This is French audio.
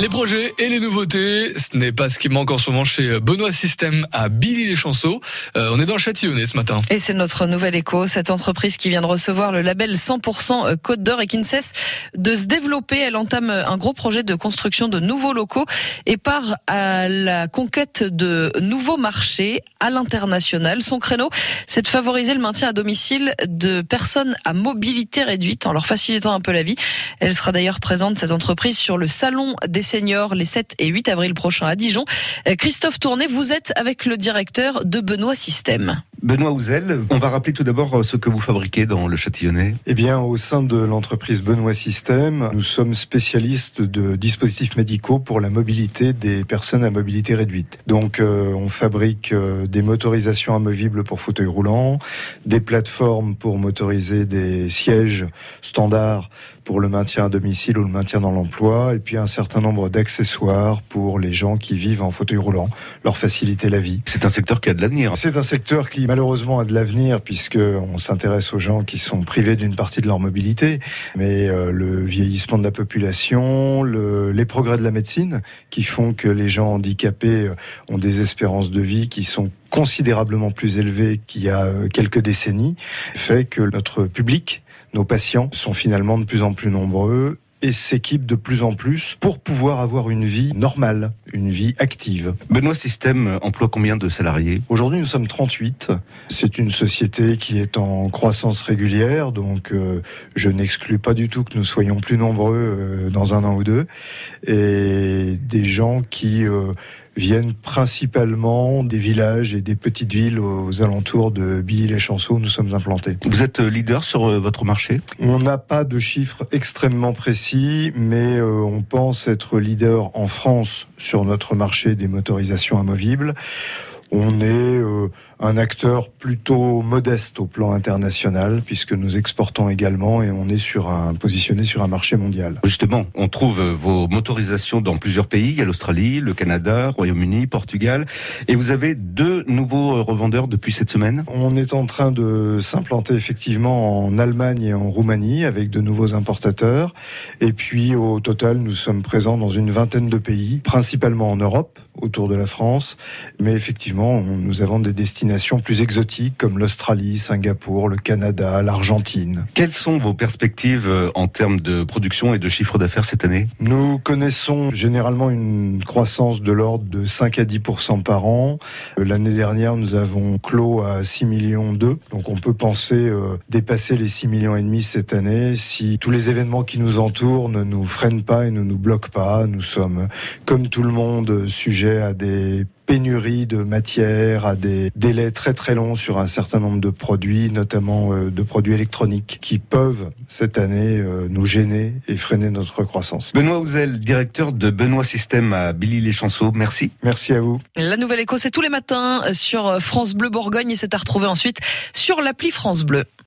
Les projets et les nouveautés, ce n'est pas ce qui manque en ce moment chez Benoît System à Billy-les-Chanceaux. Euh, on est dans le Châtillonnais ce matin. Et c'est notre nouvel écho, cette entreprise qui vient de recevoir le label 100% Côte d'Or et qui ne cesse de se développer. Elle entame un gros projet de construction de nouveaux locaux et part à la conquête de nouveaux marchés à l'international. Son créneau, c'est de favoriser le maintien à domicile de personnes à mobilité réduite en leur facilitant un peu la vie. Elle sera d'ailleurs présente, cette entreprise, sur le salon des seniors les 7 et 8 avril prochains à Dijon. Euh, Christophe Tourné, vous êtes avec le directeur de Benoît Système. Benoît Ouzel, on va rappeler tout d'abord ce que vous fabriquez dans le Châtillonnais. Eh bien, au sein de l'entreprise Benoît Système, nous sommes spécialistes de dispositifs médicaux pour la mobilité des personnes à mobilité réduite. Donc, euh, on fabrique euh, des motorisations amovibles pour fauteuils roulants, des plateformes pour motoriser des sièges standards pour le maintien à domicile ou le maintien dans l'emploi, et puis un certain nombre d'accessoires pour les gens qui vivent en fauteuil roulant, leur faciliter la vie. C'est un secteur qui a de l'avenir. C'est un secteur qui malheureusement a de l'avenir puisque on s'intéresse aux gens qui sont privés d'une partie de leur mobilité, mais euh, le vieillissement de la population, le, les progrès de la médecine qui font que les gens handicapés euh, ont des espérances de vie qui sont considérablement plus élevées qu'il y a euh, quelques décennies, fait que notre public nos patients sont finalement de plus en plus nombreux et s'équipent de plus en plus pour pouvoir avoir une vie normale, une vie active. Benoît Système emploie combien de salariés? Aujourd'hui, nous sommes 38. C'est une société qui est en croissance régulière, donc euh, je n'exclus pas du tout que nous soyons plus nombreux euh, dans un an ou deux. Et des gens qui euh, viennent principalement des villages et des petites villes aux alentours de Billy-les-Chanceaux où nous sommes implantés. Vous êtes leader sur votre marché? On n'a pas de chiffres extrêmement précis, mais euh, on pense être leader en France sur notre marché des motorisations amovibles. On est euh, un acteur plutôt modeste au plan international puisque nous exportons également et on est sur un positionné sur un marché mondial. Justement, on trouve vos motorisations dans plusieurs pays, il y a l'Australie, le Canada, Royaume-Uni, Portugal et vous avez deux nouveaux revendeurs depuis cette semaine. On est en train de s'implanter effectivement en Allemagne et en Roumanie avec de nouveaux importateurs et puis au total, nous sommes présents dans une vingtaine de pays, principalement en Europe autour de la France, mais effectivement, nous avons des destinations plus exotiques comme l'Australie, Singapour, le Canada, l'Argentine. Quelles sont vos perspectives euh, en termes de production et de chiffre d'affaires cette année? Nous connaissons généralement une croissance de l'ordre de 5 à 10 par an. Euh, l'année dernière, nous avons clos à 6 millions 2, donc on peut penser euh, dépasser les 6 millions et demi cette année si tous les événements qui nous entourent ne nous freinent pas et ne nous bloquent pas. Nous sommes, comme tout le monde, sujets à des pénuries de matières, à des délais très très longs sur un certain nombre de produits, notamment euh, de produits électroniques, qui peuvent cette année euh, nous gêner et freiner notre croissance. Benoît Ouzel, directeur de Benoît Système à Billy-les-Chanceaux, merci. Merci à vous. La Nouvelle Écho, c'est tous les matins sur France Bleu Bourgogne et c'est à retrouver ensuite sur l'appli France Bleu.